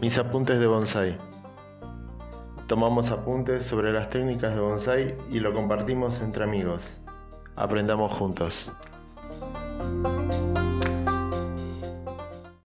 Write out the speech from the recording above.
Mis apuntes de bonsai. Tomamos apuntes sobre las técnicas de bonsai y lo compartimos entre amigos. Aprendamos juntos.